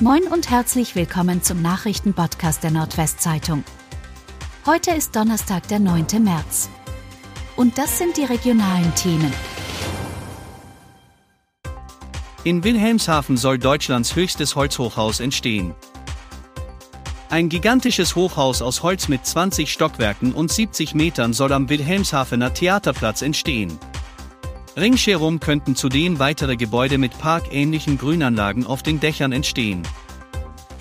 Moin und herzlich willkommen zum Nachrichtenpodcast der Nordwestzeitung. Heute ist Donnerstag, der 9. März. Und das sind die regionalen Themen. In Wilhelmshaven soll Deutschlands höchstes Holzhochhaus entstehen. Ein gigantisches Hochhaus aus Holz mit 20 Stockwerken und 70 Metern soll am Wilhelmshavener Theaterplatz entstehen. Ringsherum könnten zudem weitere Gebäude mit parkähnlichen Grünanlagen auf den Dächern entstehen.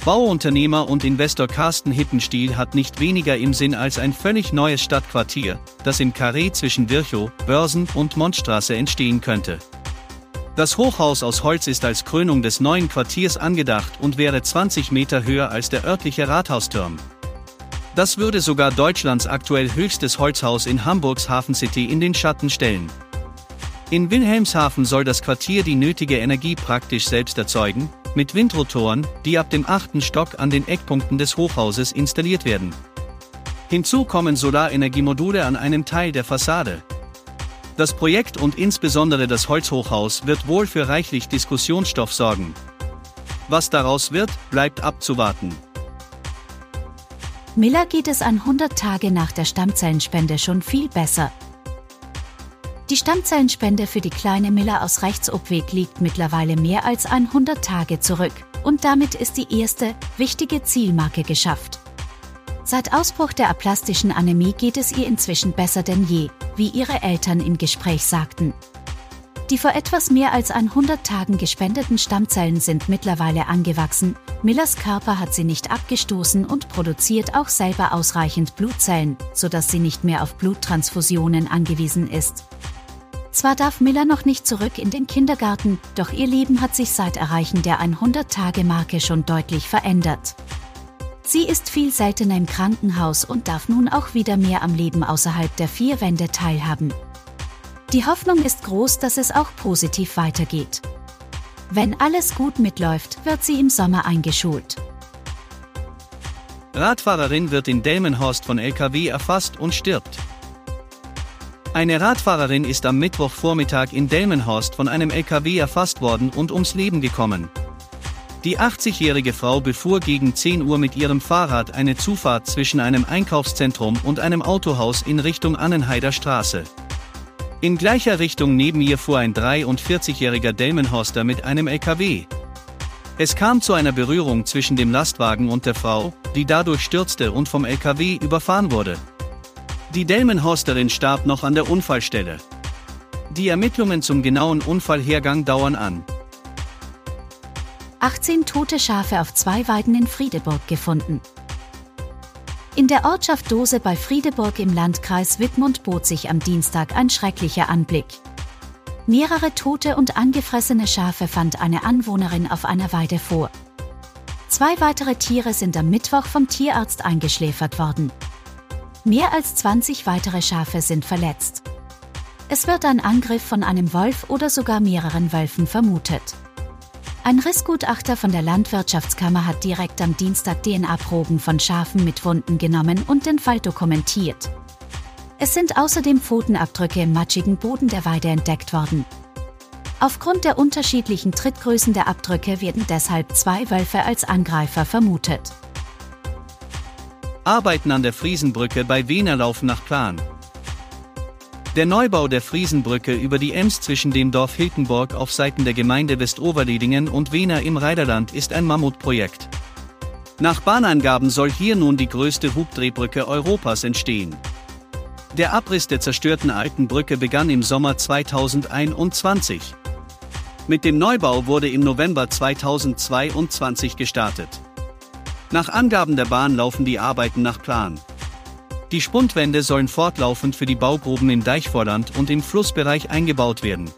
Bauunternehmer und Investor Carsten Hippenstiel hat nicht weniger im Sinn als ein völlig neues Stadtquartier, das im Karree zwischen Virchow, Börsen und Montstraße entstehen könnte. Das Hochhaus aus Holz ist als Krönung des neuen Quartiers angedacht und wäre 20 Meter höher als der örtliche Rathausturm. Das würde sogar Deutschlands aktuell höchstes Holzhaus in Hamburgs Hafen City in den Schatten stellen. In Wilhelmshaven soll das Quartier die nötige Energie praktisch selbst erzeugen, mit Windrotoren, die ab dem achten Stock an den Eckpunkten des Hochhauses installiert werden. Hinzu kommen Solarenergiemodule an einem Teil der Fassade. Das Projekt und insbesondere das Holzhochhaus wird wohl für reichlich Diskussionsstoff sorgen. Was daraus wird, bleibt abzuwarten. Miller geht es 100 Tage nach der Stammzellenspende schon viel besser. Die Stammzellenspende für die kleine Miller aus Rechtsobweg liegt mittlerweile mehr als 100 Tage zurück und damit ist die erste, wichtige Zielmarke geschafft. Seit Ausbruch der aplastischen Anämie geht es ihr inzwischen besser denn je, wie ihre Eltern im Gespräch sagten. Die vor etwas mehr als 100 Tagen gespendeten Stammzellen sind mittlerweile angewachsen, Millers Körper hat sie nicht abgestoßen und produziert auch selber ausreichend Blutzellen, sodass sie nicht mehr auf Bluttransfusionen angewiesen ist. Zwar darf Miller noch nicht zurück in den Kindergarten, doch ihr Leben hat sich seit Erreichen der 100-Tage-Marke schon deutlich verändert. Sie ist viel seltener im Krankenhaus und darf nun auch wieder mehr am Leben außerhalb der vier Wände teilhaben. Die Hoffnung ist groß, dass es auch positiv weitergeht. Wenn alles gut mitläuft, wird sie im Sommer eingeschult. Radfahrerin wird in Delmenhorst von LKW erfasst und stirbt. Eine Radfahrerin ist am Mittwochvormittag in Delmenhorst von einem LKW erfasst worden und ums Leben gekommen. Die 80-jährige Frau befuhr gegen 10 Uhr mit ihrem Fahrrad eine Zufahrt zwischen einem Einkaufszentrum und einem Autohaus in Richtung Annenheider Straße. In gleicher Richtung neben ihr fuhr ein 43-jähriger Delmenhorster mit einem LKW. Es kam zu einer Berührung zwischen dem Lastwagen und der Frau, die dadurch stürzte und vom LKW überfahren wurde. Die Delmenhorsterin starb noch an der Unfallstelle. Die Ermittlungen zum genauen Unfallhergang dauern an. 18 tote Schafe auf zwei Weiden in Friedeburg gefunden. In der Ortschaft Dose bei Friedeburg im Landkreis Wittmund bot sich am Dienstag ein schrecklicher Anblick. Mehrere tote und angefressene Schafe fand eine Anwohnerin auf einer Weide vor. Zwei weitere Tiere sind am Mittwoch vom Tierarzt eingeschläfert worden. Mehr als 20 weitere Schafe sind verletzt. Es wird ein Angriff von einem Wolf oder sogar mehreren Wölfen vermutet. Ein Rissgutachter von der Landwirtschaftskammer hat direkt am Dienstag DNA-Proben von Schafen mit Wunden genommen und den Fall dokumentiert. Es sind außerdem Pfotenabdrücke im matschigen Boden der Weide entdeckt worden. Aufgrund der unterschiedlichen Trittgrößen der Abdrücke werden deshalb zwei Wölfe als Angreifer vermutet. Arbeiten an der Friesenbrücke bei Wiener laufen nach Plan. Der Neubau der Friesenbrücke über die Ems zwischen dem Dorf Hilkenborg auf Seiten der Gemeinde Westoverledingen und Wiener im Reiderland ist ein Mammutprojekt. Nach Bahnangaben soll hier nun die größte Hubdrehbrücke Europas entstehen. Der Abriss der zerstörten alten Brücke begann im Sommer 2021. Mit dem Neubau wurde im November 2022 gestartet. Nach Angaben der Bahn laufen die Arbeiten nach Plan. Die Spundwände sollen fortlaufend für die Baugruben im Deichvorland und im Flussbereich eingebaut werden.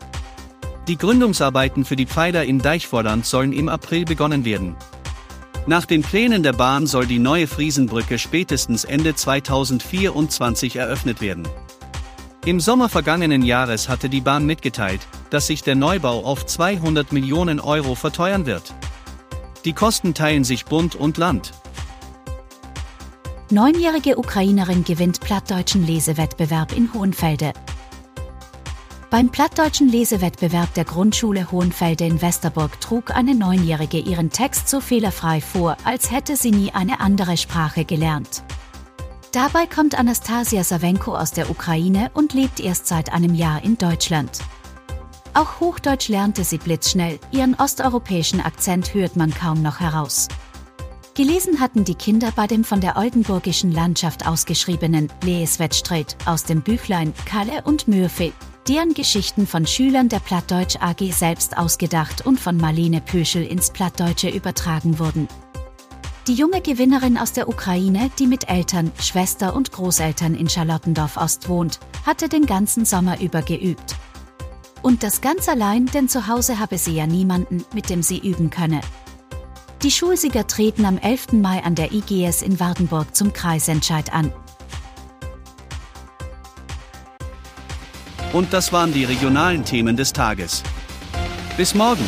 Die Gründungsarbeiten für die Pfeiler im Deichvorland sollen im April begonnen werden. Nach den Plänen der Bahn soll die neue Friesenbrücke spätestens Ende 2024 eröffnet werden. Im Sommer vergangenen Jahres hatte die Bahn mitgeteilt, dass sich der Neubau auf 200 Millionen Euro verteuern wird. Die Kosten teilen sich Bund und Land. Neunjährige Ukrainerin gewinnt plattdeutschen Lesewettbewerb in Hohenfelde. Beim plattdeutschen Lesewettbewerb der Grundschule Hohenfelde in Westerburg trug eine Neunjährige ihren Text so fehlerfrei vor, als hätte sie nie eine andere Sprache gelernt. Dabei kommt Anastasia Savenko aus der Ukraine und lebt erst seit einem Jahr in Deutschland. Auch Hochdeutsch lernte sie blitzschnell, ihren osteuropäischen Akzent hört man kaum noch heraus. Gelesen hatten die Kinder bei dem von der oldenburgischen Landschaft ausgeschriebenen Leeswettstreit aus dem Büchlein Kalle und Mürfe, deren Geschichten von Schülern der Plattdeutsch AG selbst ausgedacht und von Marlene Pöschel ins Plattdeutsche übertragen wurden. Die junge Gewinnerin aus der Ukraine, die mit Eltern, Schwester und Großeltern in Charlottendorf Ost wohnt, hatte den ganzen Sommer über geübt. Und das ganz allein, denn zu Hause habe sie ja niemanden, mit dem sie üben könne. Die Schulsieger treten am 11. Mai an der IGS in Wardenburg zum Kreisentscheid an. Und das waren die regionalen Themen des Tages. Bis morgen!